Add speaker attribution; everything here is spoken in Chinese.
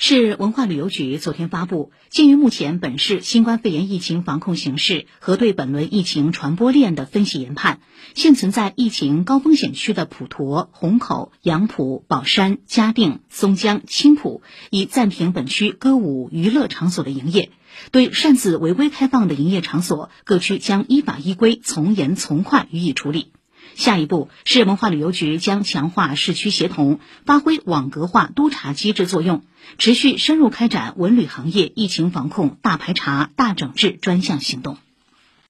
Speaker 1: 市文化旅游局昨天发布，鉴于目前本市新冠肺炎疫情防控形势和对本轮疫情传播链的分析研判，现存在疫情高风险区的普陀、虹口、杨浦、宝山、嘉定、松江、青浦已暂停本区歌舞娱乐场所的营业。对擅自违规开放的营业场所，各区将依法依规从严从快予以处理。下一步，市文化旅游局将强化市区协同，发挥网格化督查机制作用，持续深入开展文旅行业疫情防控大排查、大整治专项行动。